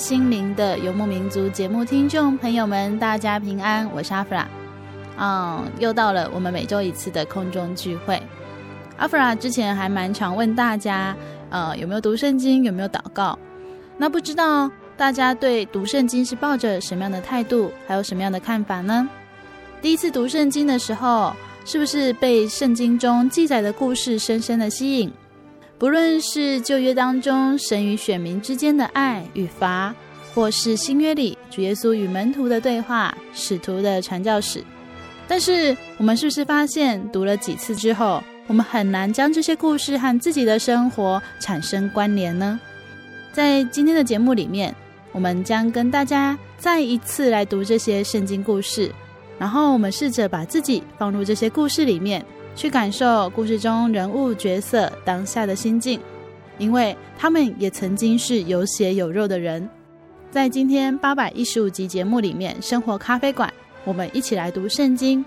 心灵的游牧民族节目听众朋友们，大家平安，我是阿弗拉。嗯，又到了我们每周一次的空中聚会。阿弗拉之前还蛮常问大家，呃，有没有读圣经，有没有祷告？那不知道大家对读圣经是抱着什么样的态度，还有什么样的看法呢？第一次读圣经的时候，是不是被圣经中记载的故事深深的吸引？不论是旧约当中神与选民之间的爱与罚，或是新约里主耶稣与门徒的对话、使徒的传教史，但是我们是不是发现读了几次之后，我们很难将这些故事和自己的生活产生关联呢？在今天的节目里面，我们将跟大家再一次来读这些圣经故事，然后我们试着把自己放入这些故事里面。去感受故事中人物角色当下的心境，因为他们也曾经是有血有肉的人。在今天八百一十五集节目里面，生活咖啡馆，我们一起来读圣经，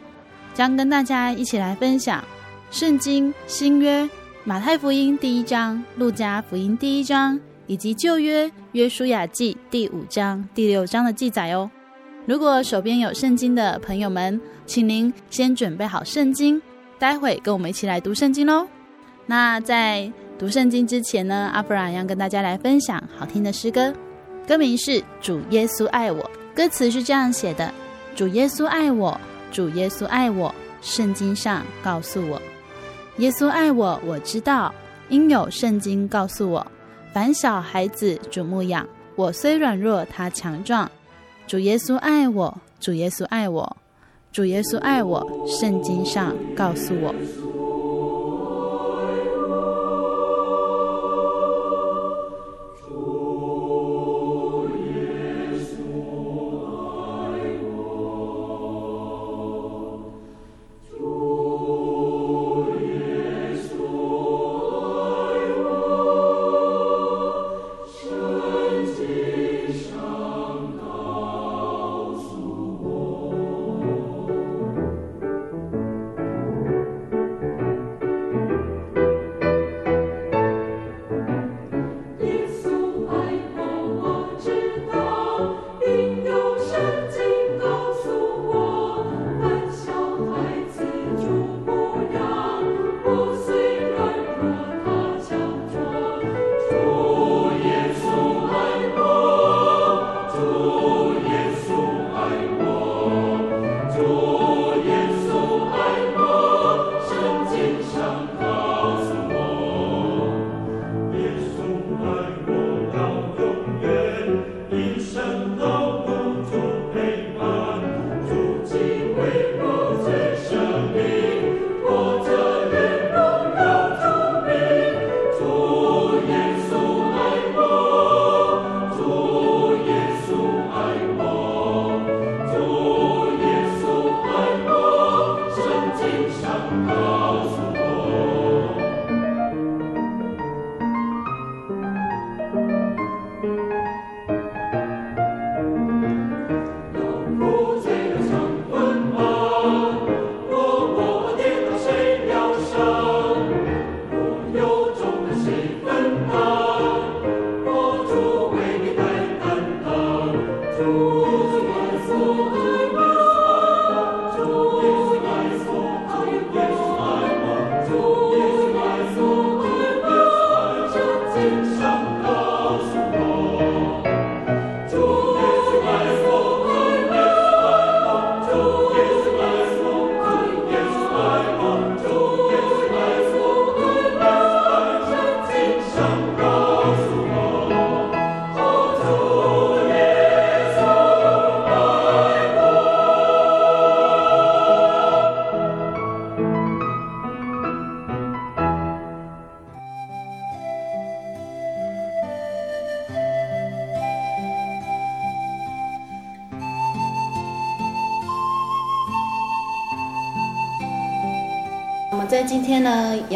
将跟大家一起来分享圣经新约马太福音第一章、路加福音第一章，以及旧约约书亚记第五章、第六章的记载哦。如果手边有圣经的朋友们，请您先准备好圣经。待会跟我们一起来读圣经喽。那在读圣经之前呢，阿弗拉要跟大家来分享好听的诗歌，歌名是《主耶稣爱我》，歌词是这样写的：主耶稣爱我，主耶稣爱我，圣经上告诉我，耶稣爱我，我知道，因有圣经告诉我，凡小孩子主牧养，我虽软弱，他强壮。主耶稣爱我，主耶稣爱我。主耶稣爱我，圣经上告诉我。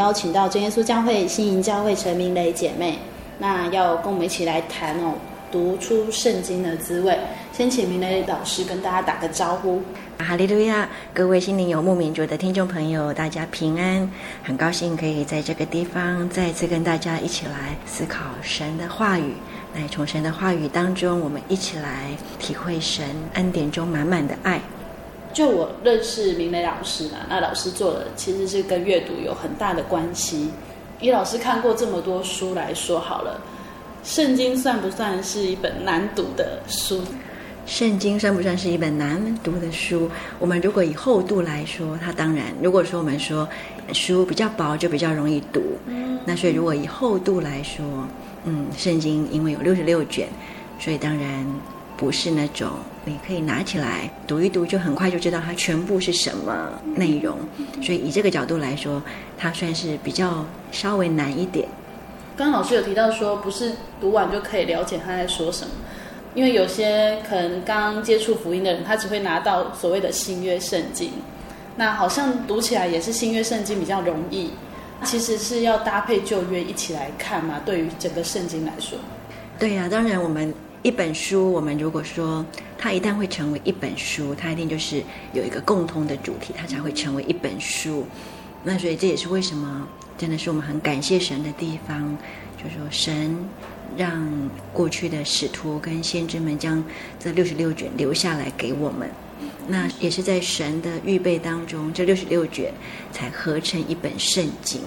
邀请到真耶稣教会新营教会陈明蕾姐妹，那要跟我们一起来谈哦，读出圣经的滋味。先请明蕾老师跟大家打个招呼。哈利路亚！各位心灵游牧民族的听众朋友，大家平安。很高兴可以在这个地方再次跟大家一起来思考神的话语。来从神的话语当中，我们一起来体会神恩典中满满的爱。就我认识明磊老师嘛，那老师做的其实是跟阅读有很大的关系。以老师看过这么多书来说好了，圣经算不算是一本难读的书？圣经算不算是一本难读的书？我们如果以厚度来说，它当然；如果说我们说书比较薄，就比较容易读。嗯，那所以如果以厚度来说，嗯，圣经因为有六十六卷，所以当然不是那种你可以拿起来读一读就很快就知道它全部是什么内容。所以以这个角度来说，它算是比较稍微难一点。刚刚老师有提到说，不是读完就可以了解他在说什么。因为有些可能刚接触福音的人，他只会拿到所谓的新约圣经，那好像读起来也是新约圣经比较容易，其实是要搭配旧约一起来看嘛。对于整个圣经来说，对呀、啊，当然我们一本书，我们如果说它一旦会成为一本书，它一定就是有一个共通的主题，它才会成为一本书。那所以这也是为什么真的是我们很感谢神的地方，就是说神。让过去的使徒跟先知们将这六十六卷留下来给我们，那也是在神的预备当中，这六十六卷才合成一本圣经。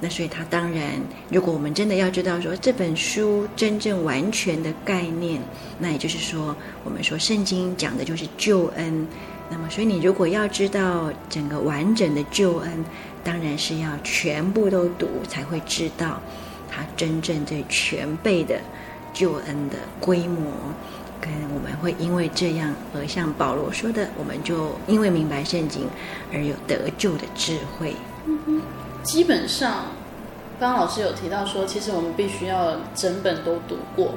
那所以，他当然，如果我们真的要知道说这本书真正完全的概念，那也就是说，我们说圣经讲的就是救恩。那么，所以你如果要知道整个完整的救恩，当然是要全部都读才会知道。它真正最全备的救恩的规模，跟我们会因为这样而像保罗说的，我们就因为明白圣经而有得救的智慧。嗯基本上，刚刚老师有提到说，其实我们必须要整本都读过。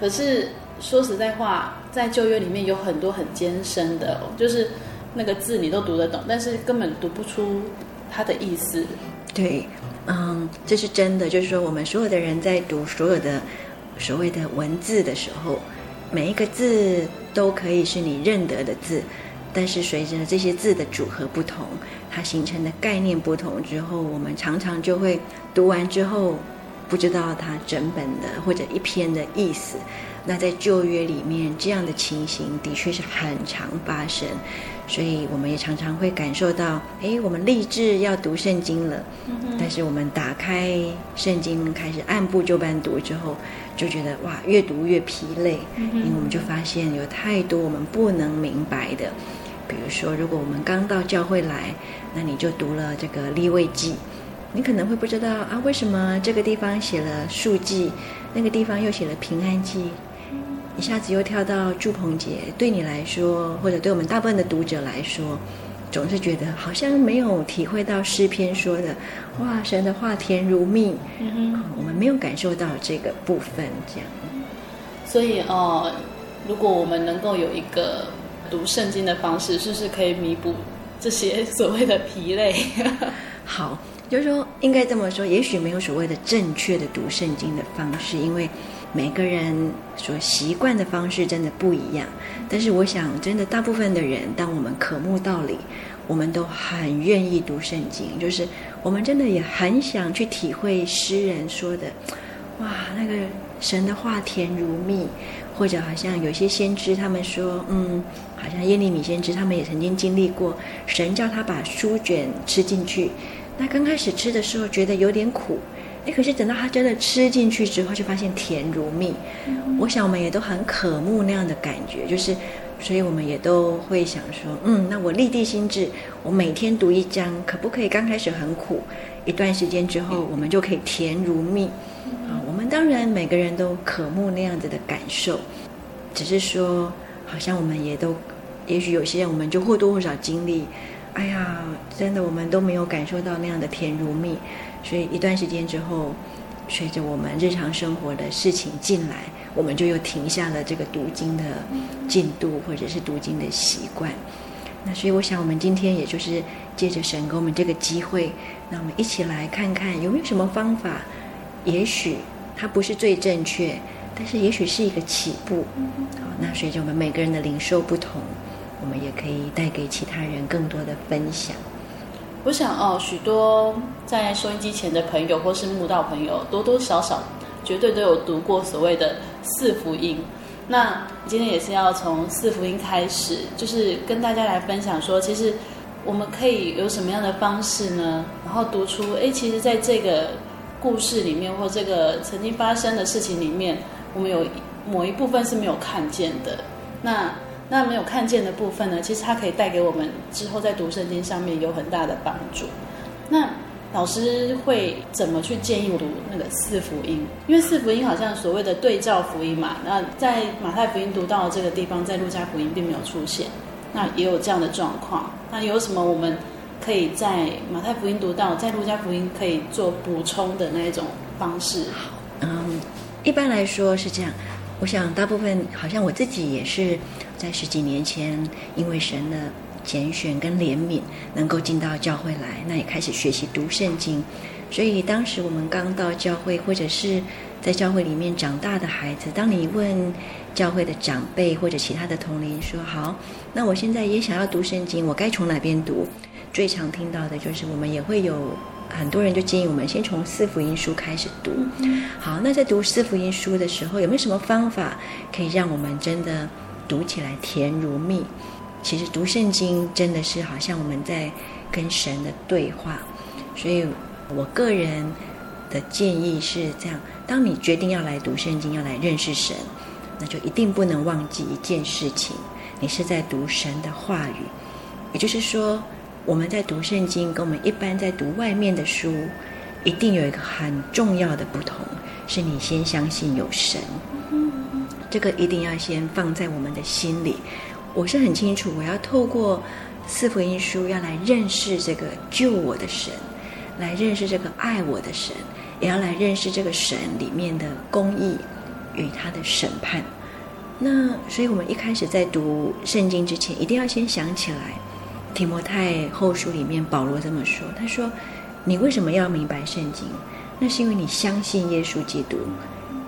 可是说实在话，在旧约里面有很多很艰深的，就是那个字你都读得懂，但是根本读不出它的意思。对。嗯，这是真的。就是说，我们所有的人在读所有的所谓的文字的时候，每一个字都可以是你认得的字，但是随着这些字的组合不同，它形成的概念不同之后，我们常常就会读完之后不知道它整本的或者一篇的意思。那在旧约里面，这样的情形的确是很常发生。所以我们也常常会感受到，哎，我们立志要读圣经了，但是我们打开圣经开始按部就班读之后，就觉得哇，越读越疲累，因为我们就发现有太多我们不能明白的。比如说，如果我们刚到教会来，那你就读了这个立位记，你可能会不知道啊，为什么这个地方写了数记，那个地方又写了平安记。一下子又跳到祝棚节，对你来说，或者对我们大部分的读者来说，总是觉得好像没有体会到诗篇说的“哇，神的话甜如蜜”，嗯，我们没有感受到这个部分，这样。所以哦、呃，如果我们能够有一个读圣经的方式，是不是可以弥补这些所谓的疲累？好，就是说应该这么说，也许没有所谓的正确的读圣经的方式，因为。每个人所习惯的方式真的不一样，但是我想，真的大部分的人，当我们渴慕道理，我们都很愿意读圣经，就是我们真的也很想去体会诗人说的，哇，那个神的话甜如蜜，或者好像有些先知他们说，嗯，好像耶利米先知他们也曾经经历过，神叫他把书卷吃进去，那刚开始吃的时候觉得有点苦。哎，可是等到他真的吃进去之后，就发现甜如蜜。嗯。我想我们也都很渴慕那样的感觉，就是，所以我们也都会想说，嗯，那我立地心智，我每天读一章，可不可以刚开始很苦，一段时间之后，我们就可以甜如蜜？啊，我们当然每个人都渴慕那样子的感受，只是说，好像我们也都，也许有些人我们就或多或少经历，哎呀，真的我们都没有感受到那样的甜如蜜。所以一段时间之后，随着我们日常生活的事情进来，我们就又停下了这个读经的进度，或者是读经的习惯。那所以我想，我们今天也就是借着神给我们这个机会，那我们一起来看看有没有什么方法，也许它不是最正确，但是也许是一个起步。好，那随着我们每个人的领受不同，我们也可以带给其他人更多的分享。我想哦，许多在收音机前的朋友或是慕道朋友，多多少少绝对都有读过所谓的四福音。那今天也是要从四福音开始，就是跟大家来分享说，其实我们可以有什么样的方式呢？然后读出，哎，其实在这个故事里面，或这个曾经发生的事情里面，我们有某一部分是没有看见的。那那没有看见的部分呢，其实它可以带给我们之后在读圣经上面有很大的帮助。那老师会怎么去建议读那个四福音？因为四福音好像所谓的对照福音嘛。那在马太福音读到这个地方，在路加福音并没有出现。那也有这样的状况。那有什么我们可以在马太福音读到，在路加福音可以做补充的那一种方式？好嗯，一般来说是这样。我想大部分好像我自己也是在十几年前，因为神的。拣选跟怜悯，能够进到教会来，那也开始学习读圣经。所以当时我们刚到教会，或者是在教会里面长大的孩子，当你问教会的长辈或者其他的同龄说：“好，那我现在也想要读圣经，我该从哪边读？”最常听到的就是我们也会有很多人就建议我们先从四福音书开始读。好，那在读四福音书的时候，有没有什么方法可以让我们真的读起来甜如蜜？其实读圣经真的是好像我们在跟神的对话，所以我个人的建议是这样：当你决定要来读圣经，要来认识神，那就一定不能忘记一件事情，你是在读神的话语。也就是说，我们在读圣经，跟我们一般在读外面的书，一定有一个很重要的不同，是你先相信有神，这个一定要先放在我们的心里。我是很清楚，我要透过四福音书，要来认识这个救我的神，来认识这个爱我的神，也要来认识这个神里面的公义与他的审判。那所以，我们一开始在读圣经之前，一定要先想起来，提摩太后书里面保罗这么说：“他说，你为什么要明白圣经？那是因为你相信耶稣基督。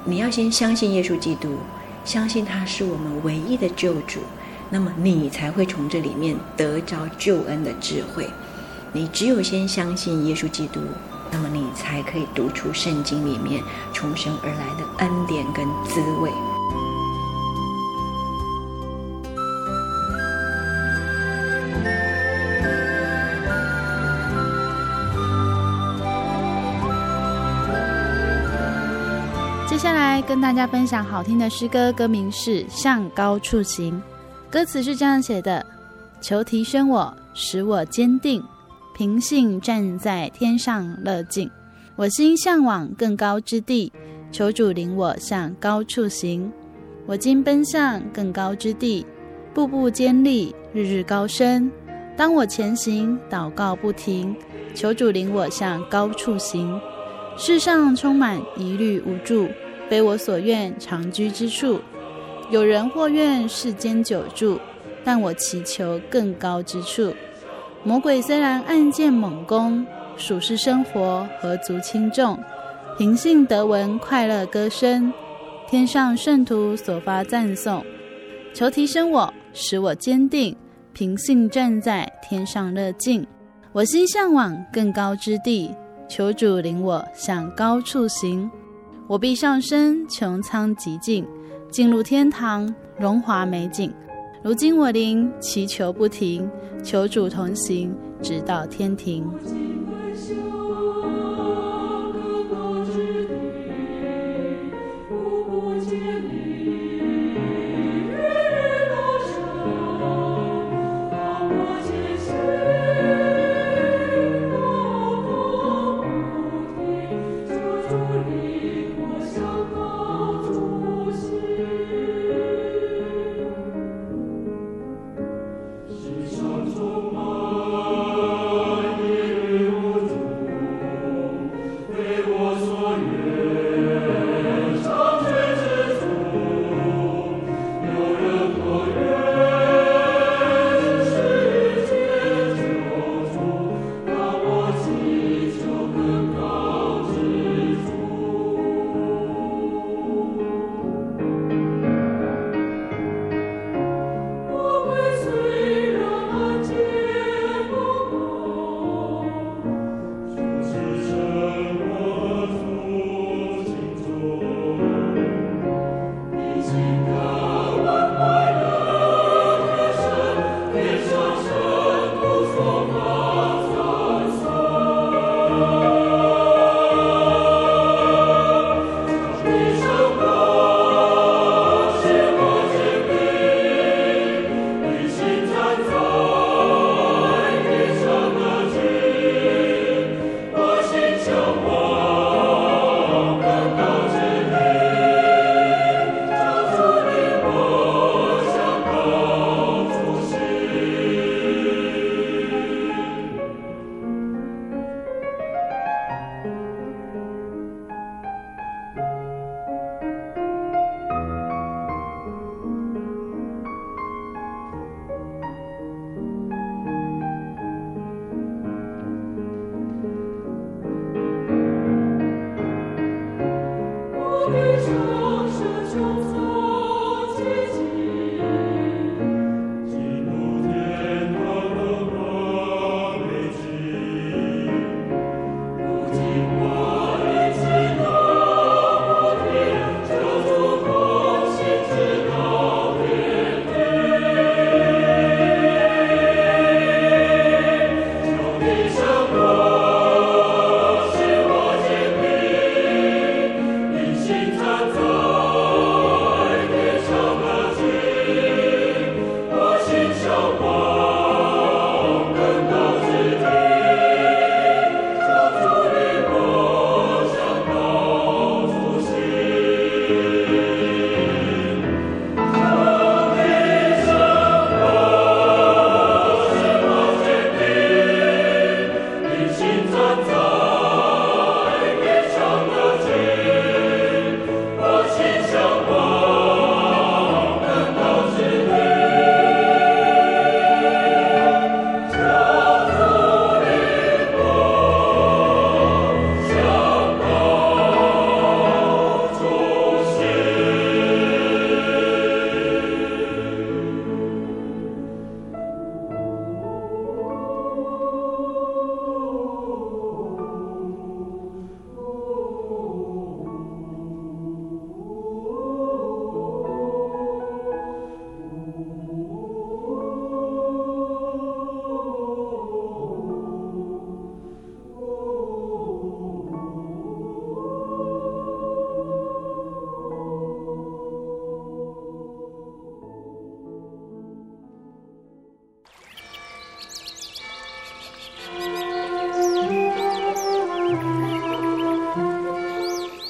你要先相信耶稣基督，相信他是我们唯一的救主。”那么你才会从这里面得着救恩的智慧。你只有先相信耶稣基督，那么你才可以读出圣经里面重生而来的恩典跟滋味。跟大家分享好听的诗歌，歌名是《向高处行》。歌词是这样写的：求提升我，使我坚定，平信站在天上乐境。我心向往更高之地，求主领我向高处行。我今奔向更高之地，步步坚立，日日高升。当我前行，祷告不停，求主领我向高处行。世上充满疑虑无助，非我所愿长居之处。有人或愿世间久住，但我祈求更高之处。魔鬼虽然暗箭猛攻，属世生活何足轻重？平信得闻快乐歌声，天上圣徒所发赞颂。求提升我，使我坚定，平信站在天上乐境。我心向往更高之地，求主领我向高处行。我必上升，穹苍极境。进入天堂，荣华美景。如今我灵祈求不停，求主同行，直到天庭。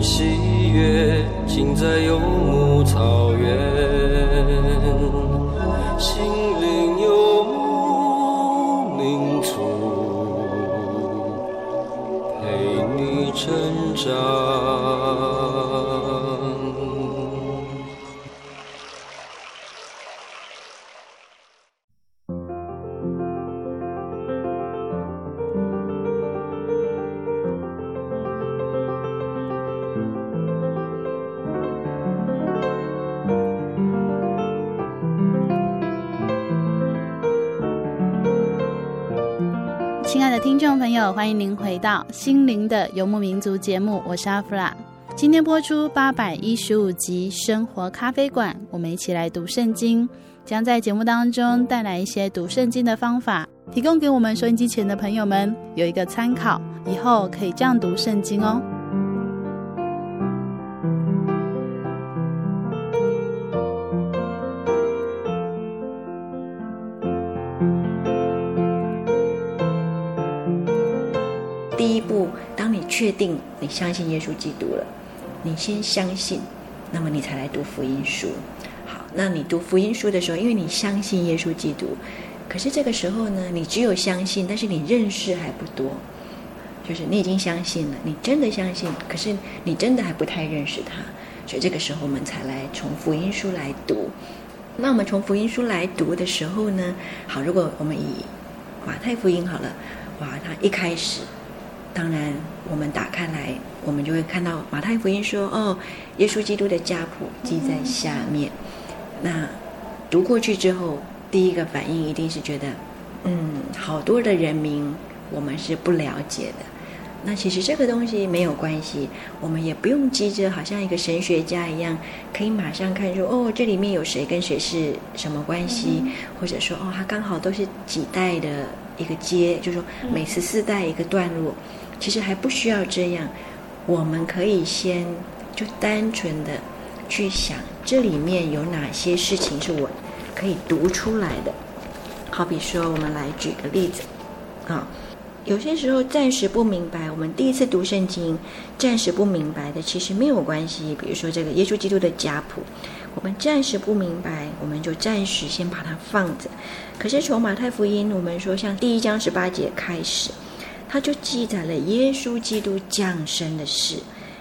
喜悦，尽在游到《心灵的游牧民族》节目，我是阿弗拉。今天播出八百一十五集《生活咖啡馆》，我们一起来读圣经，将在节目当中带来一些读圣经的方法，提供给我们收音机前的朋友们有一个参考，以后可以这样读圣经哦。确定你相信耶稣基督了，你先相信，那么你才来读福音书。好，那你读福音书的时候，因为你相信耶稣基督，可是这个时候呢，你只有相信，但是你认识还不多，就是你已经相信了，你真的相信，可是你真的还不太认识他，所以这个时候我们才来从福音书来读。那我们从福音书来读的时候呢，好，如果我们以马太福音好了，哇，他一开始。当然，我们打开来，我们就会看到马太福音说：“哦，耶稣基督的家谱记在下面。”那读过去之后，第一个反应一定是觉得，嗯，好多的人名我们是不了解的。那其实这个东西没有关系，我们也不用急着，好像一个神学家一样，可以马上看出哦，这里面有谁跟谁是什么关系，或者说哦，他刚好都是几代的一个阶，就是说每十四代一个段落。其实还不需要这样，我们可以先就单纯的去想，这里面有哪些事情是我可以读出来的。好比说，我们来举个例子，啊，有些时候暂时不明白，我们第一次读圣经，暂时不明白的，其实没有关系。比如说这个耶稣基督的家谱，我们暂时不明白，我们就暂时先把它放着。可是从马太福音，我们说像第一章十八节开始。它就记载了耶稣基督降生的事，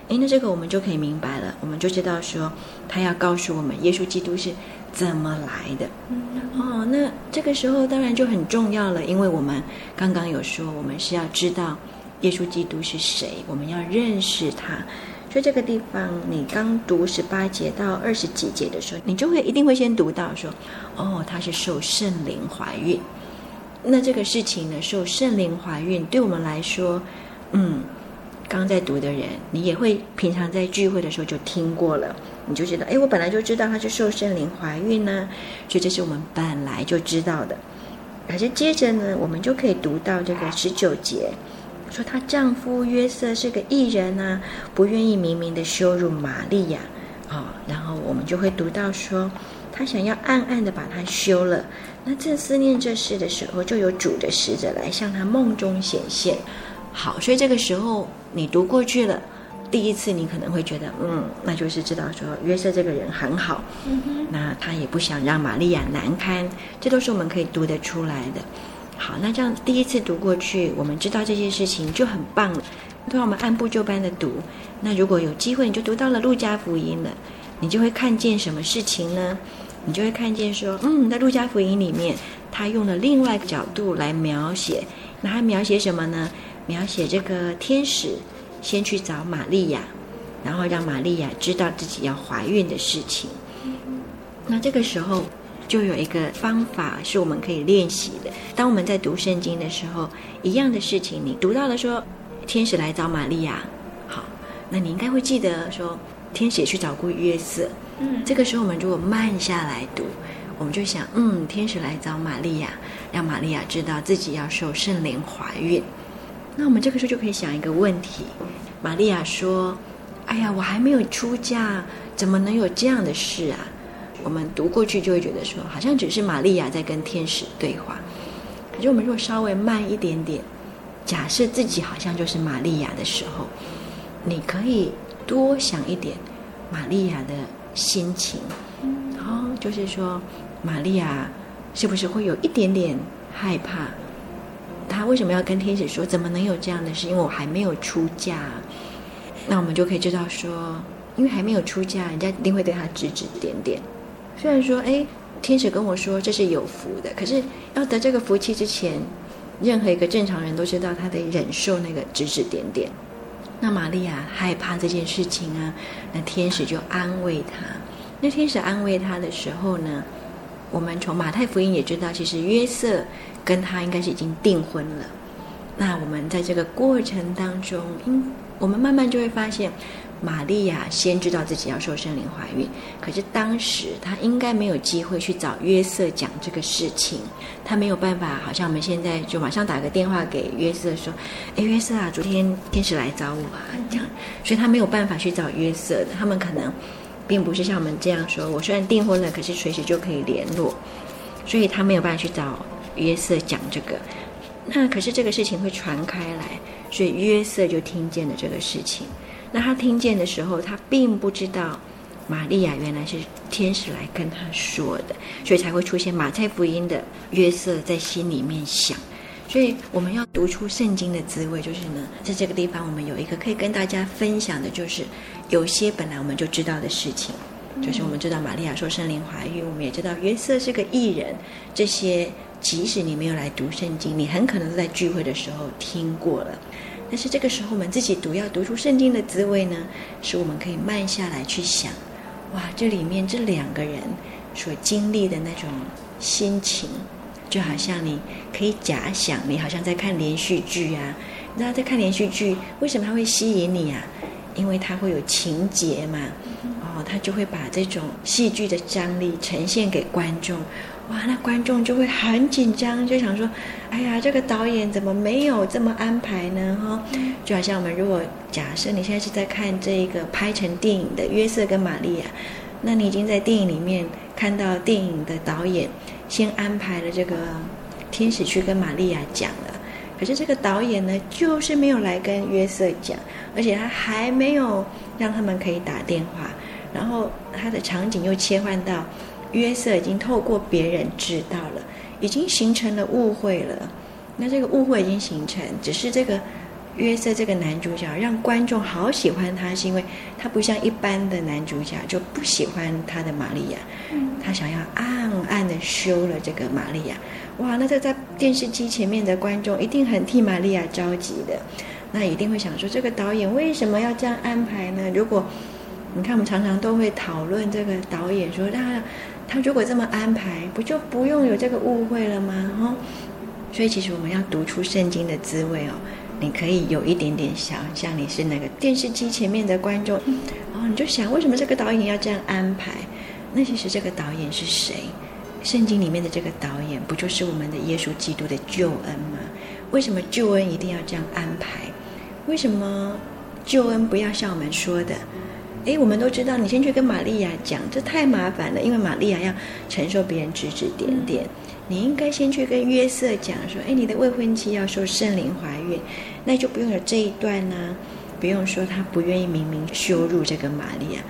诶，那这个我们就可以明白了，我们就知道说，他要告诉我们耶稣基督是怎么来的。哦，那这个时候当然就很重要了，因为我们刚刚有说，我们是要知道耶稣基督是谁，我们要认识他。所以这个地方，你刚读十八节到二十几节的时候，你就会一定会先读到说，哦，他是受圣灵怀孕。那这个事情呢，受圣灵怀孕，对我们来说，嗯，刚在读的人，你也会平常在聚会的时候就听过了，你就知道，哎，我本来就知道她是受圣灵怀孕呢，所以这是我们本来就知道的。可是接着呢，我们就可以读到这个十九节，说她丈夫约瑟是个艺人啊，不愿意明明的羞辱玛利亚，啊、哦，然后我们就会读到说，他想要暗暗的把她休了。那正思念这事的时候，就有主的使者来向他梦中显现。好，所以这个时候你读过去了，第一次你可能会觉得，嗯，那就是知道说约瑟这个人很好，嗯哼，那他也不想让玛利亚难堪，这都是我们可以读得出来的。好，那这样第一次读过去，我们知道这些事情就很棒了。都让我们按部就班的读。那如果有机会，你就读到了路加福音了，你就会看见什么事情呢？你就会看见说，嗯，在路加福音里面，他用了另外一个角度来描写。那他描写什么呢？描写这个天使先去找玛利亚，然后让玛利亚知道自己要怀孕的事情。那这个时候就有一个方法是我们可以练习的。当我们在读圣经的时候，一样的事情，你读到了说天使来找玛利亚，好，那你应该会记得说天使也去找过约瑟。嗯，这个时候我们如果慢下来读，我们就想，嗯，天使来找玛利亚，让玛利亚知道自己要受圣灵怀孕。那我们这个时候就可以想一个问题：玛利亚说：“哎呀，我还没有出嫁，怎么能有这样的事啊？”我们读过去就会觉得说，好像只是玛利亚在跟天使对话。可是我们如果稍微慢一点点，假设自己好像就是玛利亚的时候，你可以多想一点玛利亚的心情。然后就是说，玛利亚是不是会有一点点害怕？她为什么要跟天使说？怎么能有这样的事？因为我还没有出嫁。那我们就可以知道说，因为还没有出嫁，人家一定会对她指指点点。虽然说，哎，天使跟我说这是有福的，可是要得这个福气之前，任何一个正常人都知道他得忍受那个指指点点。那玛利亚害怕这件事情啊，那天使就安慰他。那天使安慰他的时候呢，我们从马太福音也知道，其实约瑟跟他应该是已经订婚了。那我们在这个过程当中，应，我们慢慢就会发现。玛利亚先知道自己要受圣灵怀孕，可是当时她应该没有机会去找约瑟讲这个事情，她没有办法，好像我们现在就马上打个电话给约瑟说：“哎，约瑟啊，昨天天使来找我啊。”这样，所以她没有办法去找约瑟的。他们可能并不是像我们这样说：“我虽然订婚了，可是随时就可以联络。”所以她没有办法去找约瑟讲这个。那可是这个事情会传开来，所以约瑟就听见了这个事情。那他听见的时候，他并不知道玛利亚原来是天使来跟他说的，所以才会出现马太福音的约瑟在心里面想。所以我们要读出圣经的滋味，就是呢，在这个地方我们有一个可以跟大家分享的，就是有些本来我们就知道的事情，就是我们知道玛利亚说圣灵怀孕，我们也知道约瑟是个艺人，这些即使你没有来读圣经，你很可能在聚会的时候听过了。但是这个时候，我们自己读要读出圣经的滋味呢，是我们可以慢下来去想，哇，这里面这两个人所经历的那种心情，就好像你可以假想，你好像在看连续剧啊。那在看连续剧，为什么它会吸引你啊？因为它会有情节嘛，哦，它就会把这种戏剧的张力呈现给观众。哇，那观众就会很紧张，就想说：“哎呀，这个导演怎么没有这么安排呢？”哈，就好像我们如果假设你现在是在看这个拍成电影的约瑟跟玛利亚，那你已经在电影里面看到电影的导演先安排了这个天使去跟玛利亚讲了，可是这个导演呢，就是没有来跟约瑟讲，而且他还没有让他们可以打电话，然后他的场景又切换到。约瑟已经透过别人知道了，已经形成了误会了。那这个误会已经形成，只是这个约瑟这个男主角让观众好喜欢他，是因为他不像一般的男主角就不喜欢他的玛利亚，他想要暗暗的休了这个玛利亚。哇，那这在电视机前面的观众一定很替玛利亚着急的，那一定会想说，这个导演为什么要这样安排呢？如果你看，我们常常都会讨论这个导演说他。他如果这么安排，不就不用有这个误会了吗？哦，所以其实我们要读出圣经的滋味哦。你可以有一点点想像你是那个电视机前面的观众，哦，你就想为什么这个导演要这样安排？那其实这个导演是谁？圣经里面的这个导演不就是我们的耶稣基督的救恩吗？为什么救恩一定要这样安排？为什么救恩不要像我们说的？哎，我们都知道，你先去跟玛利亚讲，这太麻烦了，因为玛利亚要承受别人指指点点。你应该先去跟约瑟讲说，哎，你的未婚妻要受圣灵怀孕，那就不用有这一段呢、啊，不用说他不愿意明明羞辱这个玛利亚。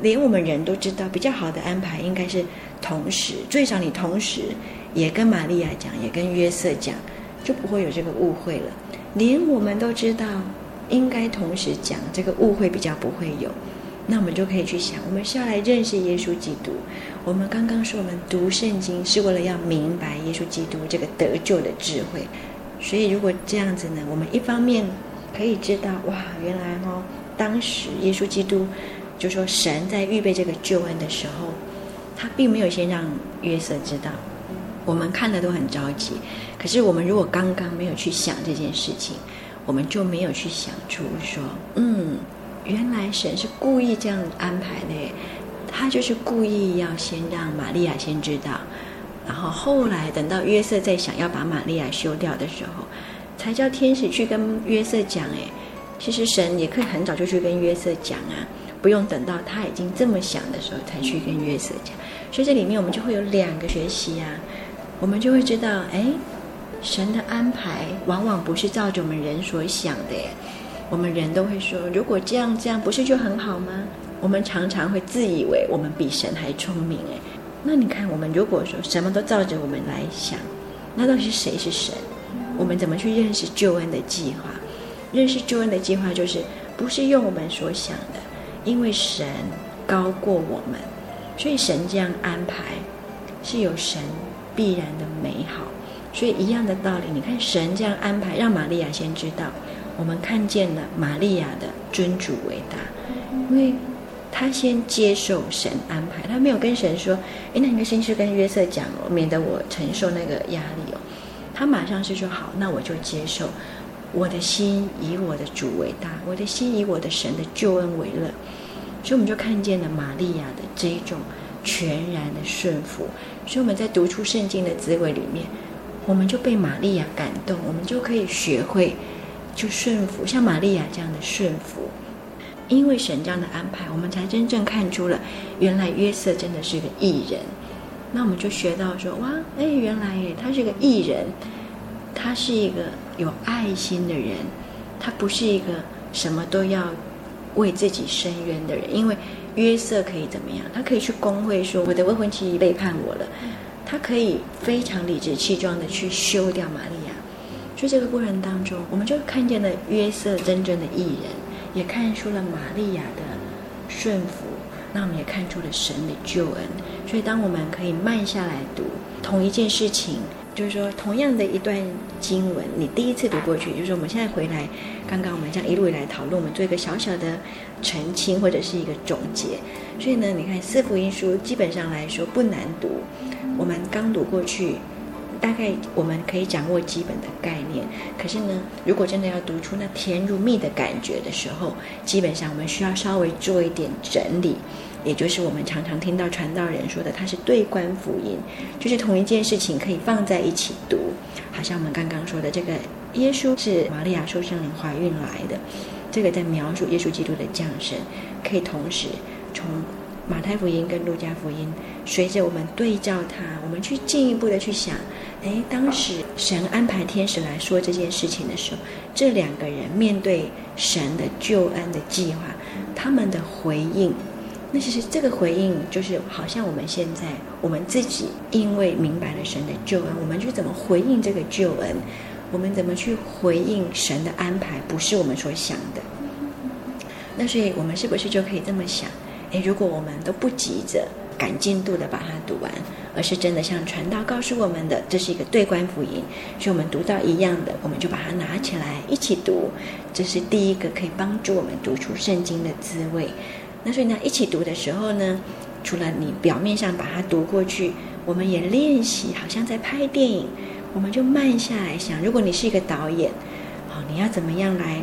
连我们人都知道，比较好的安排应该是同时，最少你同时也跟玛利亚讲，也跟约瑟讲，就不会有这个误会了。连我们都知道。应该同时讲，这个误会比较不会有。那我们就可以去想，我们是要来认识耶稣基督。我们刚刚说，我们读圣经是为了要明白耶稣基督这个得救的智慧。所以，如果这样子呢，我们一方面可以知道，哇，原来哦，当时耶稣基督就说神在预备这个救恩的时候，他并没有先让约瑟知道。我们看的都很着急，可是我们如果刚刚没有去想这件事情，我们就没有去想出说，嗯。原来神是故意这样安排的，他就是故意要先让玛利亚先知道，然后后来等到约瑟在想要把玛利亚休掉的时候，才叫天使去跟约瑟讲。哎，其实神也可以很早就去跟约瑟讲啊，不用等到他已经这么想的时候才去跟约瑟讲。所以这里面我们就会有两个学习啊，我们就会知道，哎，神的安排往往不是照着我们人所想的。我们人都会说，如果这样这样，不是就很好吗？我们常常会自以为我们比神还聪明诶。那你看，我们如果说什么都照着我们来想，那到底是谁是神？我们怎么去认识救恩的计划？认识救恩的计划就是不是用我们所想的，因为神高过我们，所以神这样安排是有神必然的美好。所以一样的道理，你看神这样安排，让玛利亚先知道。我们看见了玛利亚的尊主为大，因为他先接受神安排，他没有跟神说：“哎，那你先去跟约瑟讲哦，免得我承受那个压力哦。”他马上是说：“好，那我就接受。我的心以我的主为大，我的心以我的神的救恩为乐。”所以我们就看见了玛利亚的这一种全然的顺服。所以我们在读出圣经的滋味里面，我们就被玛利亚感动，我们就可以学会。就顺服，像玛利亚这样的顺服，因为神这样的安排，我们才真正看出了，原来约瑟真的是个艺人。那我们就学到说，哇，哎，原来耶，他是个艺人，他是一个有爱心的人，他不是一个什么都要为自己伸冤的人。因为约瑟可以怎么样？他可以去工会说，我的未婚妻背叛我了，他可以非常理直气壮的去休掉玛利。所以这个过程当中，我们就看见了约瑟真正的义人，也看出了玛利亚的顺服，那我们也看出了神的救恩。所以，当我们可以慢下来读同一件事情，就是说同样的一段经文，你第一次读过去，就是说我们现在回来，刚刚我们这样一路以来讨论，我们做一个小小的澄清或者是一个总结。所以呢，你看四福音书基本上来说不难读，我们刚读过去。大概我们可以掌握基本的概念，可是呢，如果真的要读出那甜如蜜的感觉的时候，基本上我们需要稍微做一点整理，也就是我们常常听到传道人说的，它是对观福音，就是同一件事情可以放在一起读。好像我们刚刚说的这个，耶稣是玛利亚受圣灵怀孕来的，这个在描述耶稣基督的降生，可以同时从马太福音跟路加福音，随着我们对照它，我们去进一步的去想。哎，当时神安排天使来说这件事情的时候，这两个人面对神的救恩的计划，他们的回应，那其实这个回应就是好像我们现在我们自己因为明白了神的救恩，我们去怎么回应这个救恩？我们怎么去回应神的安排？不是我们所想的。那所以我们是不是就可以这么想？哎，如果我们都不急着。赶进度的把它读完，而是真的像传道告诉我们的，这是一个对观福音，所以我们读到一样的，我们就把它拿起来一起读，这是第一个可以帮助我们读出圣经的滋味。那所以呢，一起读的时候呢，除了你表面上把它读过去，我们也练习，好像在拍电影，我们就慢下来想，如果你是一个导演，好，你要怎么样来？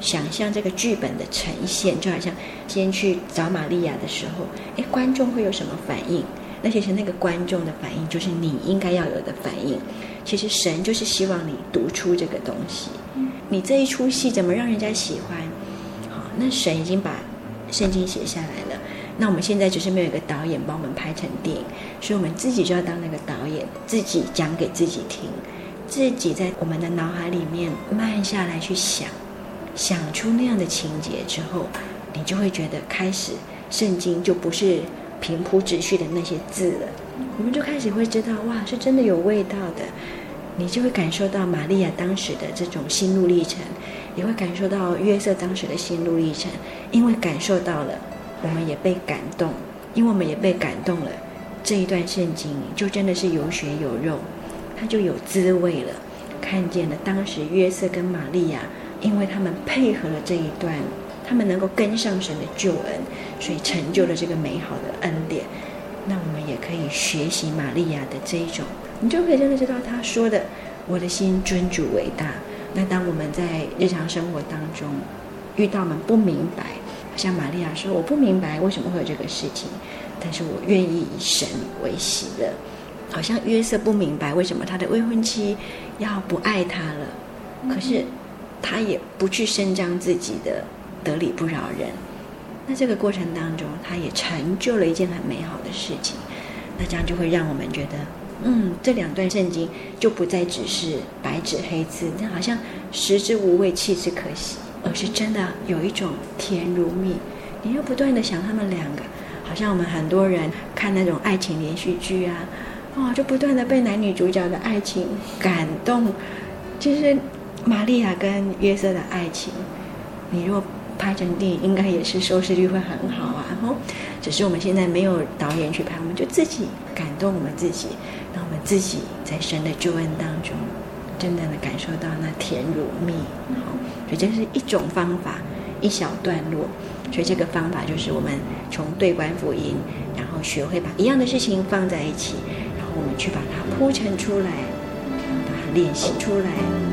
想象这个剧本的呈现，就好像先去找玛利亚的时候，哎，观众会有什么反应？那其实那个观众的反应，就是你应该要有的反应。其实神就是希望你读出这个东西。你这一出戏怎么让人家喜欢？好，那神已经把圣经写下来了。那我们现在只是没有一个导演帮我们拍成电影，所以我们自己就要当那个导演，自己讲给自己听，自己在我们的脑海里面慢下来去想。想出那样的情节之后，你就会觉得开始圣经就不是平铺直叙的那些字了。我们就开始会知道，哇，是真的有味道的。你就会感受到玛利亚当时的这种心路历程，也会感受到约瑟当时的心路历程。因为感受到了，我们也被感动；因为我们也被感动了，这一段圣经就真的是有血有肉，它就有滋味了。看见了当时约瑟跟玛利亚，因为他们配合了这一段，他们能够跟上神的救恩，所以成就了这个美好的恩典。那我们也可以学习玛利亚的这一种，你就可以真的知道他说的“我的心尊主为大”。那当我们在日常生活当中遇到我们不明白，像玛利亚说：“我不明白为什么会有这个事情，但是我愿意以神为喜乐。”好像约瑟不明白为什么他的未婚妻要不爱他了，可是他也不去声张自己的得理不饶人。那这个过程当中，他也成就了一件很美好的事情。那这样就会让我们觉得，嗯，这两段圣经就不再只是白纸黑字，那好像食之无味，弃之可惜，而是真的有一种甜如蜜。你又不断的想他们两个，好像我们很多人看那种爱情连续剧啊，哦，就不断的被男女主角的爱情感动。其实玛利亚跟约瑟的爱情，你若拍成电影应该也是收视率会很好啊，然后只是我们现在没有导演去拍，我们就自己感动我们自己，让我们自己在神的救恩当中，真正的感受到那甜如蜜。好，所以这是一种方法，一小段落。所以这个方法就是我们从对观福音，然后学会把一样的事情放在一起，然后我们去把它铺陈出来，把它练习出来。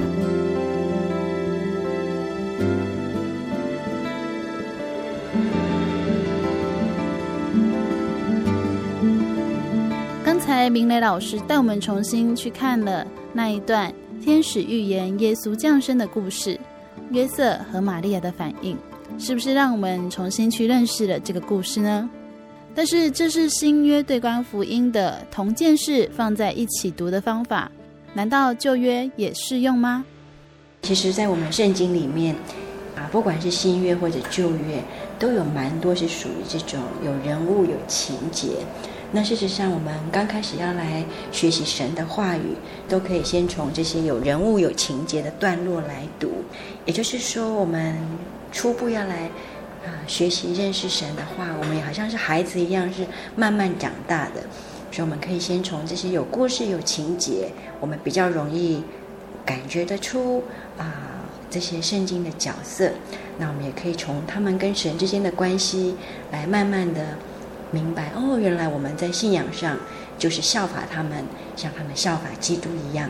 明磊老师带我们重新去看了那一段天使预言耶稣降生的故事，约瑟和玛利亚的反应，是不是让我们重新去认识了这个故事呢？但是这是新约对观福音的同件事放在一起读的方法，难道旧约也适用吗？其实，在我们圣经里面啊，不管是新约或者旧约，都有蛮多是属于这种有人物、有情节。那事实上，我们刚开始要来学习神的话语，都可以先从这些有人物、有情节的段落来读。也就是说，我们初步要来啊学习认识神的话，我们也好像是孩子一样，是慢慢长大的。所以，我们可以先从这些有故事、有情节，我们比较容易感觉得出啊这些圣经的角色。那我们也可以从他们跟神之间的关系来慢慢的。明白哦，原来我们在信仰上就是效法他们，像他们效法基督一样。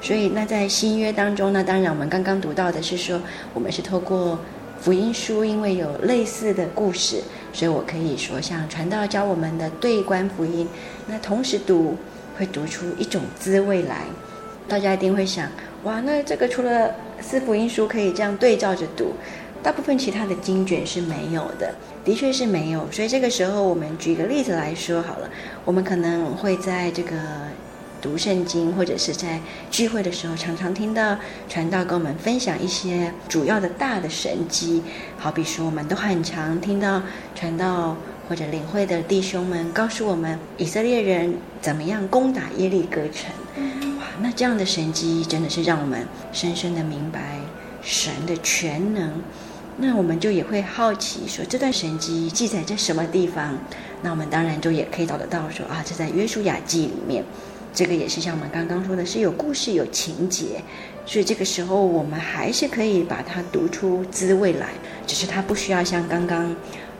所以，那在新约当中呢，当然我们刚刚读到的是说，我们是透过福音书，因为有类似的故事，所以我可以说，像传道教我们的对观福音，那同时读会读出一种滋味来。大家一定会想，哇，那这个除了四福音书可以这样对照着读。大部分其他的经卷是没有的，的确是没有。所以这个时候，我们举一个例子来说好了。我们可能会在这个读圣经，或者是在聚会的时候，常常听到传道跟我们分享一些主要的大的神迹。好比说，我们都很常听到传道或者领会的弟兄们告诉我们，以色列人怎么样攻打耶利哥城。哇，那这样的神迹真的是让我们深深的明白神的全能。那我们就也会好奇说，这段神迹记载在什么地方？那我们当然就也可以找得到说啊，这在约书亚记里面。这个也是像我们刚刚说的，是有故事、有情节，所以这个时候我们还是可以把它读出滋味来。只是它不需要像刚刚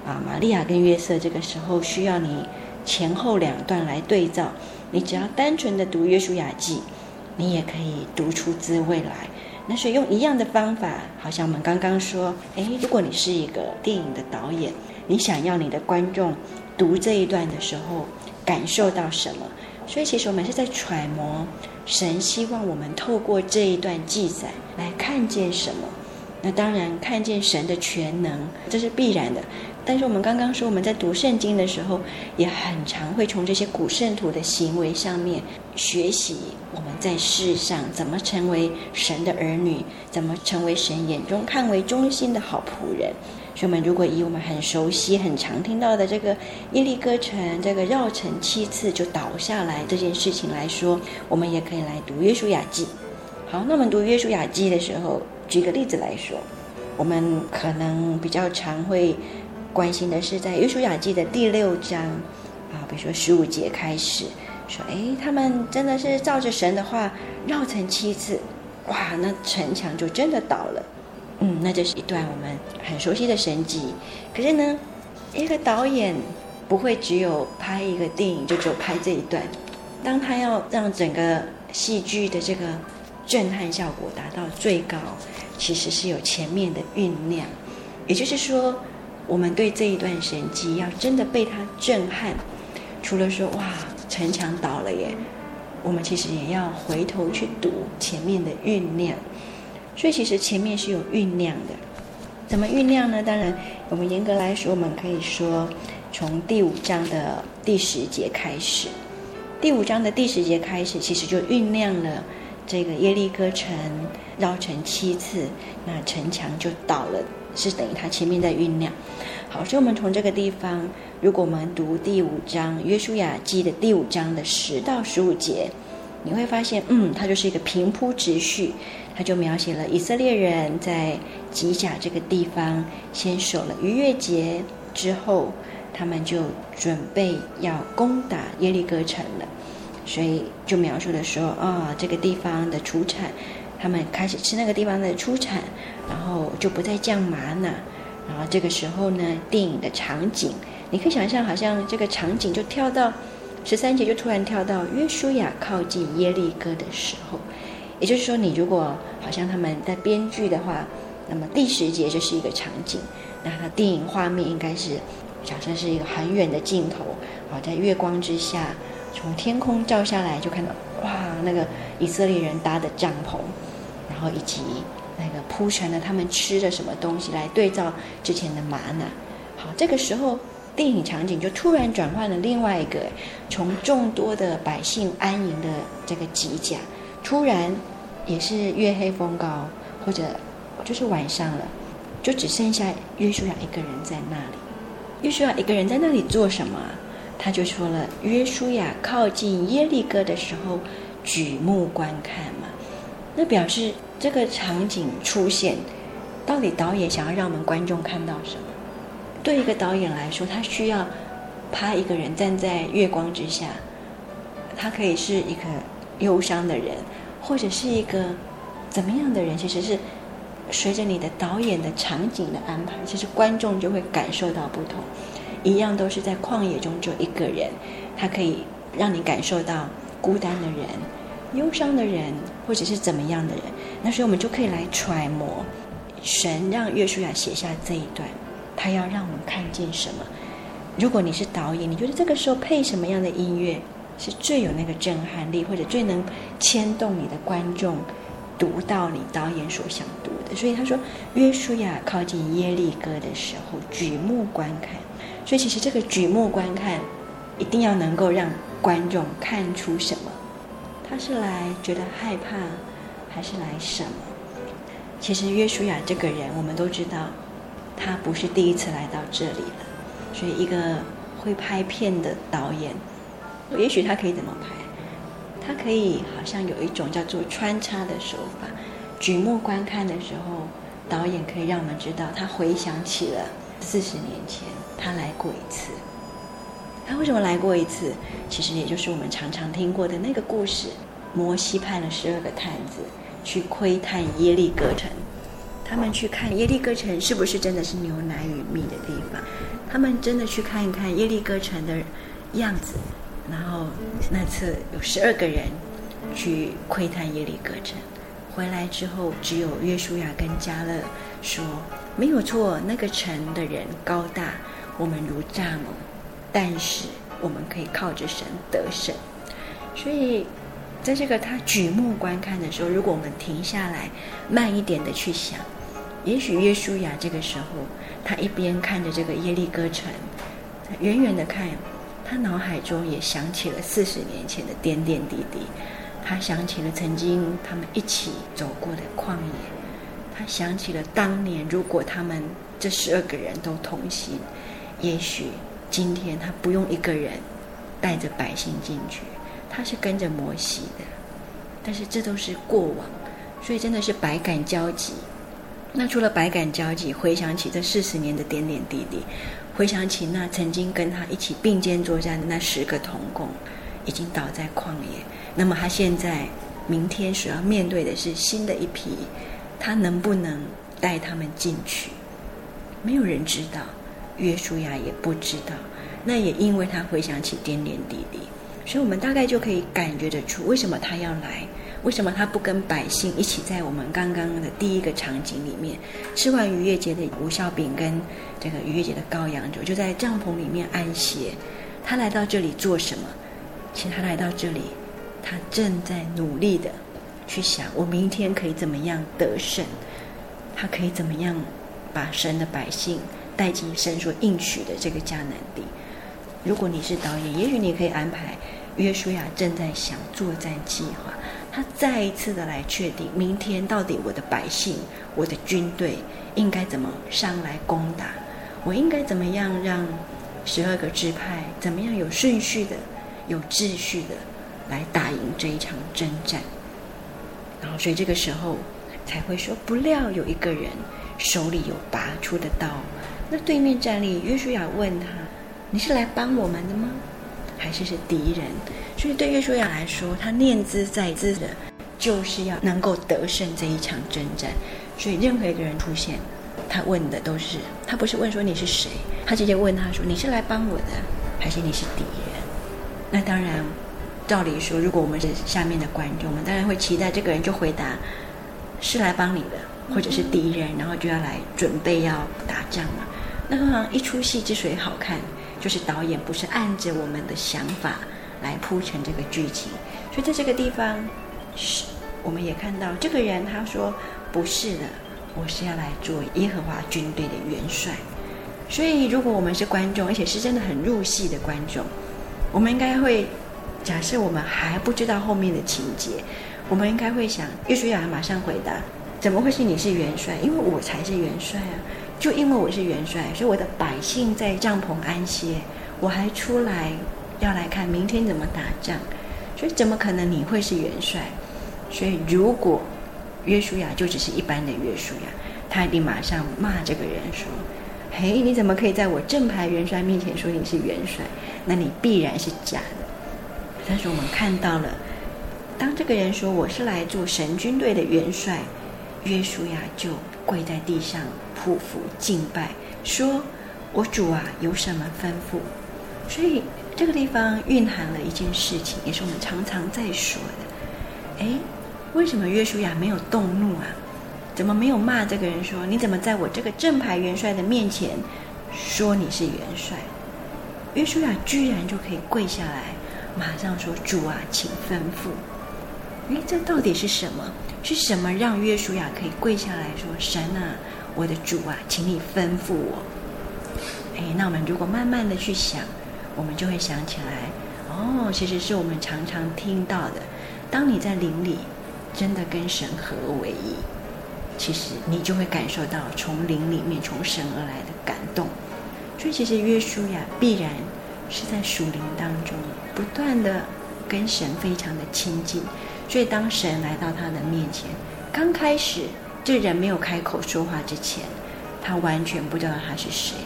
啊，玛利亚跟约瑟这个时候需要你前后两段来对照。你只要单纯的读约书亚记，你也可以读出滋味来。那所以用一样的方法，好像我们刚刚说，哎，如果你是一个电影的导演，你想要你的观众读这一段的时候感受到什么？所以其实我们是在揣摩神希望我们透过这一段记载来看见什么。那当然看见神的全能，这是必然的。但是我们刚刚说，我们在读圣经的时候，也很常会从这些古圣徒的行为上面学习我们在世上怎么成为神的儿女，怎么成为神眼中看为忠心的好仆人。所以，我们如果以我们很熟悉、很常听到的这个耶利哥城这个绕城七次就倒下来这件事情来说，我们也可以来读约书亚记。好，那我们读约书亚记的时候，举个例子来说，我们可能比较常会关心的是在约书亚记的第六章啊，比如说十五节开始说，哎，他们真的是照着神的话绕城七次，哇，那城墙就真的倒了。嗯，那就是一段我们很熟悉的神迹。可是呢，一个导演不会只有拍一个电影就只有拍这一段。当他要让整个戏剧的这个震撼效果达到最高，其实是有前面的酝酿。也就是说，我们对这一段神迹要真的被他震撼，除了说哇，城墙倒了耶，我们其实也要回头去读前面的酝酿。所以其实前面是有酝酿的，怎么酝酿呢？当然，我们严格来说，我们可以说从第五章的第十节开始。第五章的第十节开始，其实就酝酿了这个耶利哥城绕城七次，那城墙就倒了，是等于它前面在酝酿。好，所以我们从这个地方，如果我们读第五章约书亚记的第五章的十到十五节，你会发现，嗯，它就是一个平铺直叙。它就描写了以色列人在吉甲这个地方先守了逾越节之后，他们就准备要攻打耶利哥城了。所以就描述的说啊、这个地方的出产，他们开始吃那个地方的出产，然后就不再降吗哪。然后这个时候呢，电影的场景，你可以想象，好像这个场景就跳到十三节，就突然跳到约书亚靠近耶利哥的时候。也就是说，你如果好像他们在编剧的话，那么第十节就是一个场景，那它电影画面应该是假设是一个很远的镜头，好，在月光之下，从天空照下来，就看到哇，那个以色列人搭的帐篷，然后以及那个铺陈了他们吃的什么东西来对照之前的吗哪。好，这个时候电影场景就突然转换了另外一个，从众多的百姓安营的这个吉甲。突然，也是月黑风高，或者就是晚上了，就只剩下约书亚一个人在那里。约书亚一个人在那里做什么？他就说了：约书亚靠近耶利哥的时候，举目观看。那表示这个场景出现，到底导演想要让我们观众看到什么？对一个导演来说，他需要拍一个人站在月光之下，他可以是一个忧伤的人。或者是一个怎么样的人，其实是随着你的导演的场景的安排，其实观众就会感受到不同。一样都是在旷野中就一个人，他可以让你感受到孤单的人、忧伤的人，或者是怎么样的人。那所以我们就可以来揣摩神让约书亚写下这一段，他要让我们看见什么。如果你是导演，你觉得这个时候配什么样的音乐？是最有那个震撼力，或者最能牵动你的观众读到你导演所想读的。所以他说，约书亚靠近耶利哥的时候，举目观看。所以其实这个举目观看，一定要能够让观众看出什么？他是来觉得害怕，还是来什么？其实约书亚这个人，我们都知道，他不是第一次来到这里了。所以一个会拍片的导演。也许他可以怎么拍？他可以好像有一种叫做穿插的手法。举目观看的时候，导演可以让我们知道，他回想起了四十年前他来过一次。他为什么来过一次？其实也就是我们常常听过的那个故事：摩西派了十二个探子去窥探耶利哥城，他们去看耶利哥城是不是真的是牛奶与蜜的地方？他们真的去看一看耶利哥城的样子。然后那次有十二个人去窥探耶利哥城，回来之后只有约书亚跟加勒说没有错，那个城的人高大，我们如蚱蜢，但是我们可以靠着神得胜。所以在这个他举目观看的时候，如果我们停下来慢一点的去想，也许约书亚这个时候他一边看着这个耶利哥城，远远的看。他脑海中也想起了四十年前的点点滴滴，他想起了曾经他们一起走过的旷野，他想起了当年如果他们这十二个人都同行。也许今天他不用一个人带着百姓进去，他是跟着摩西的。但是这都是过往，所以真的是百感交集。那除了百感交集，回想起这四十年的点点滴滴，回想起那曾经跟他一起并肩作战的那十个同工，已经倒在旷野。那么他现在明天所要面对的是新的一批，他能不能带他们进去？没有人知道，约书亚也不知道。那也因为他回想起点点滴滴，所以我们大概就可以感觉得出，为什么他要来。为什么他不跟百姓一起在我们刚刚的第一个场景里面吃完逾越节的无酵饼跟这个逾越节的羔羊酒，就在帐篷里面安歇？他来到这里做什么？其实他来到这里，他正在努力的去想：我明天可以怎么样得胜？他可以怎么样把神的百姓带进神所应许的这个迦南地？如果你是导演，也许你可以安排约书亚正在想作战计划。他再一次的来确定，明天到底我的百姓、我的军队应该怎么上来攻打？我应该怎么样让十二个支派怎么样有顺序的、有秩序的来打赢这一场征战？然后，所以这个时候才会说：不料有一个人手里有拔出的刀。那对面站立约书亚问他：“你是来帮我们的吗？还是是敌人？”所以对约书亚来说，他念兹在兹的，就是要能够得胜这一场征战。所以任何一个人出现，他问的都是，他不是问说你是谁，他直接问他说，你是来帮我的，还是你是敌人？那当然，照理说，如果我们是下面的观众，我们当然会期待这个人就回答是来帮你的，或者是敌人，然后就要来准备要打仗嘛。那通常一出戏之所以好看，就是导演不是按着我们的想法。来铺成这个剧情，所以在这个地方，是我们也看到这个人他说不是的，我是要来做耶和华军队的元帅。所以如果我们是观众，而且是真的很入戏的观众，我们应该会假设我们还不知道后面的情节，我们应该会想，约书亚马上回答：怎么会是你是元帅？因为我才是元帅啊！就因为我是元帅，所以我的百姓在帐篷安歇，我还出来。要来看明天怎么打仗，所以怎么可能你会是元帅？所以如果约书亚就只是一般的约书亚，他一定马上骂这个人说：“嘿，你怎么可以在我正牌元帅面前说你是元帅？那你必然是假的。”但是我们看到了，当这个人说我是来做神军队的元帅，约书亚就跪在地上匍匐敬拜，说：“我主啊，有什么吩咐？”所以。这个地方蕴含了一件事情，也是我们常常在说的。哎，为什么约书亚没有动怒啊？怎么没有骂这个人说：“你怎么在我这个正牌元帅的面前说你是元帅？”约书亚居然就可以跪下来，马上说：“主啊，请吩咐。”哎，这到底是什么？是什么让约书亚可以跪下来说：“神啊，我的主啊，请你吩咐我。”哎，那我们如果慢慢的去想。我们就会想起来，哦，其实是我们常常听到的。当你在灵里真的跟神合为一，其实你就会感受到从灵里面从神而来的感动。所以，其实约书亚必然是在属灵当中不断的跟神非常的亲近。所以，当神来到他的面前，刚开始这人没有开口说话之前，他完全不知道他是谁。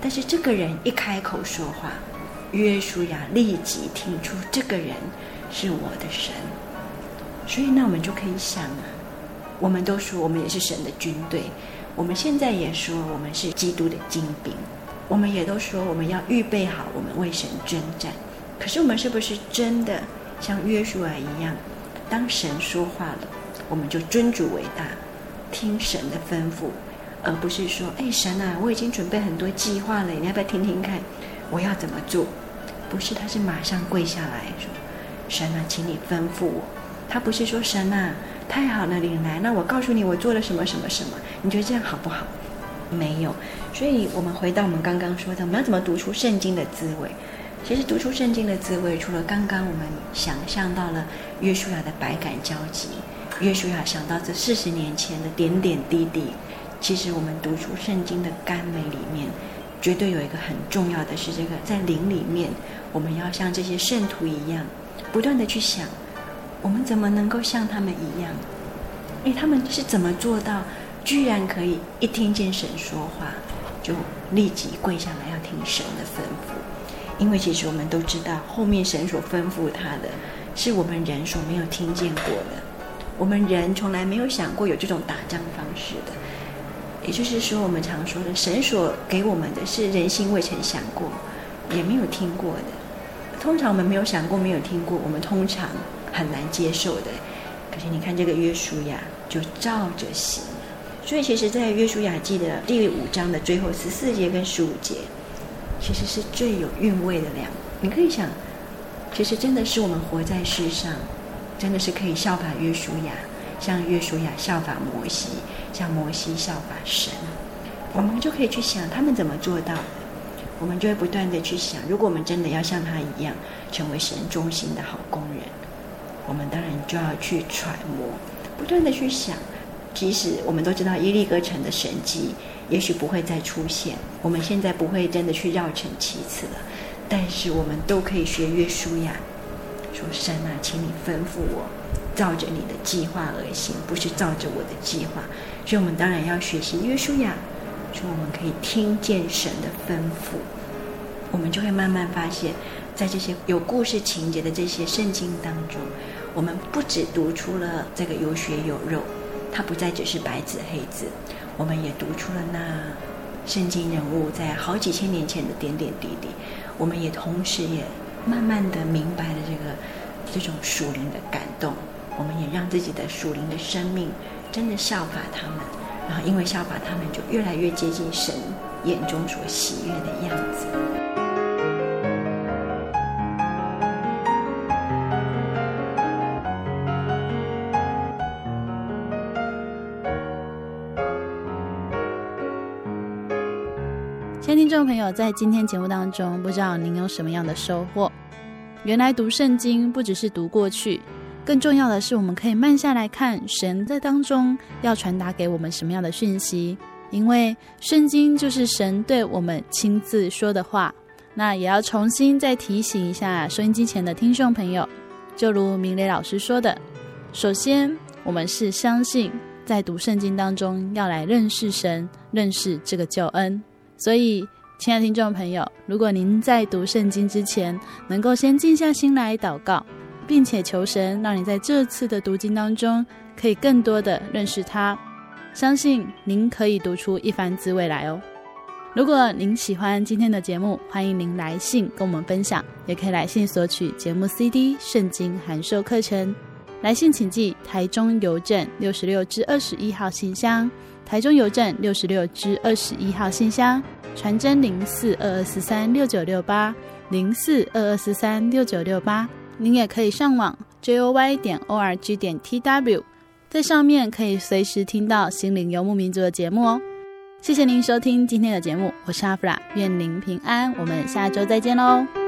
但是这个人一开口说话，约书亚立即听出这个人是我的神，所以那我们就可以想啊，我们都说我们也是神的军队，我们现在也说我们是基督的精兵，我们也都说我们要预备好，我们为神征战。可是我们是不是真的像约书亚一样，当神说话了，我们就尊主为大，听神的吩咐，而不是说，哎，神啊，我已经准备很多计划了，你要不要听听看？我要怎么做？不是，他是马上跪下来说：“神啊，请你吩咐我。”他不是说：“神啊，太好了，你来，那我告诉你我做了什么什么什么，你觉得这样好不好？”没有。所以我们回到我们刚刚说的，我们要怎么读出圣经的滋味？其实读出圣经的滋味，除了刚刚我们想象到了约书亚的百感交集，约书亚想到这四十年前的点点滴滴，其实我们读出圣经的甘美里面，绝对有一个很重要的是这个，在灵里面，我们要像这些圣徒一样，不断的去想，我们怎么能够像他们一样？诶，他们是怎么做到，居然可以一听见神说话，就立即跪下来要听神的吩咐？因为其实我们都知道，后面神所吩咐他的，是我们人所没有听见过的，我们人从来没有想过有这种打仗方式的。也就是说，我们常说的，神所给我们的是人心未曾想过，也没有听过的。通常我们没有想过、没有听过，我们通常很难接受的。可是你看这个约书亚就照着行，所以其实，在约书亚记的第五章的最后十四节跟十五节，其实是最有韵味的两。你可以想，其实真的是我们活在世上，真的是可以效法约书亚，像约书亚效法摩西。像摩西效法神，我们就可以去想他们怎么做到的。我们就会不断的去想，如果我们真的要像他一样成为神中心的好工人，我们当然就要去揣摩，不断的去想。即使我们都知道耶利哥城的神迹也许不会再出现，我们现在不会真的去绕城七次了，但是我们都可以学约书亚，说神啊，请你吩咐我，照着你的计划而行，不是照着我的计划。所以，我们当然要学习约书亚，说我们可以听见神的吩咐，我们就会慢慢发现，在这些有故事情节的这些圣经当中，我们不只读出了这个有血有肉，它不再只是白纸黑字，我们也读出了那圣经人物在好几千年前的点点滴滴，我们也同时也慢慢的明白了这个这种属灵的感动，我们也让自己的属灵的生命。真的效法他们，然后因为效法他们，就越来越接近神眼中所喜悦的样子。听众朋友，在今天节目当中，不知道您有什么样的收获？原来读圣经不只是读过去。更重要的是，我们可以慢下来看神在当中要传达给我们什么样的讯息，因为圣经就是神对我们亲自说的话。那也要重新再提醒一下收音机前的听众朋友，就如明磊老师说的，首先我们是相信在读圣经当中要来认识神，认识这个救恩。所以，亲爱的听众朋友，如果您在读圣经之前能够先静下心来祷告。并且求神让你在这次的读经当中可以更多的认识他，相信您可以读出一番滋味来哦。如果您喜欢今天的节目，欢迎您来信跟我们分享，也可以来信索取节目 CD、圣经函授课程。来信请寄台中邮政六十六至二十一号信箱，台中邮政六十六至二十一号信箱，传真零四二二四三六九六八零四二二四三六九六八。您也可以上网 joy 点 org 点 tw，在上面可以随时听到心灵游牧民族的节目哦。谢谢您收听今天的节目，我是阿弗拉，愿您平安，我们下周再见喽。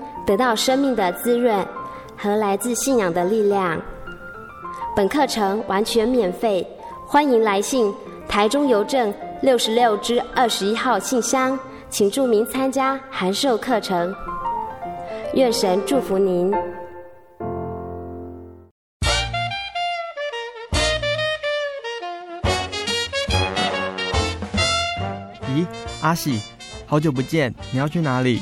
得到生命的滋润和来自信仰的力量。本课程完全免费，欢迎来信台中邮政六十六支二十一号信箱，请注明参加函授课程。愿神祝福您。咦，阿喜，好久不见，你要去哪里？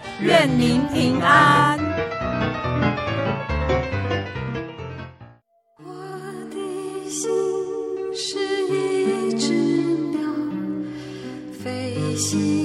愿您平安。我的心是一只鸟，飞行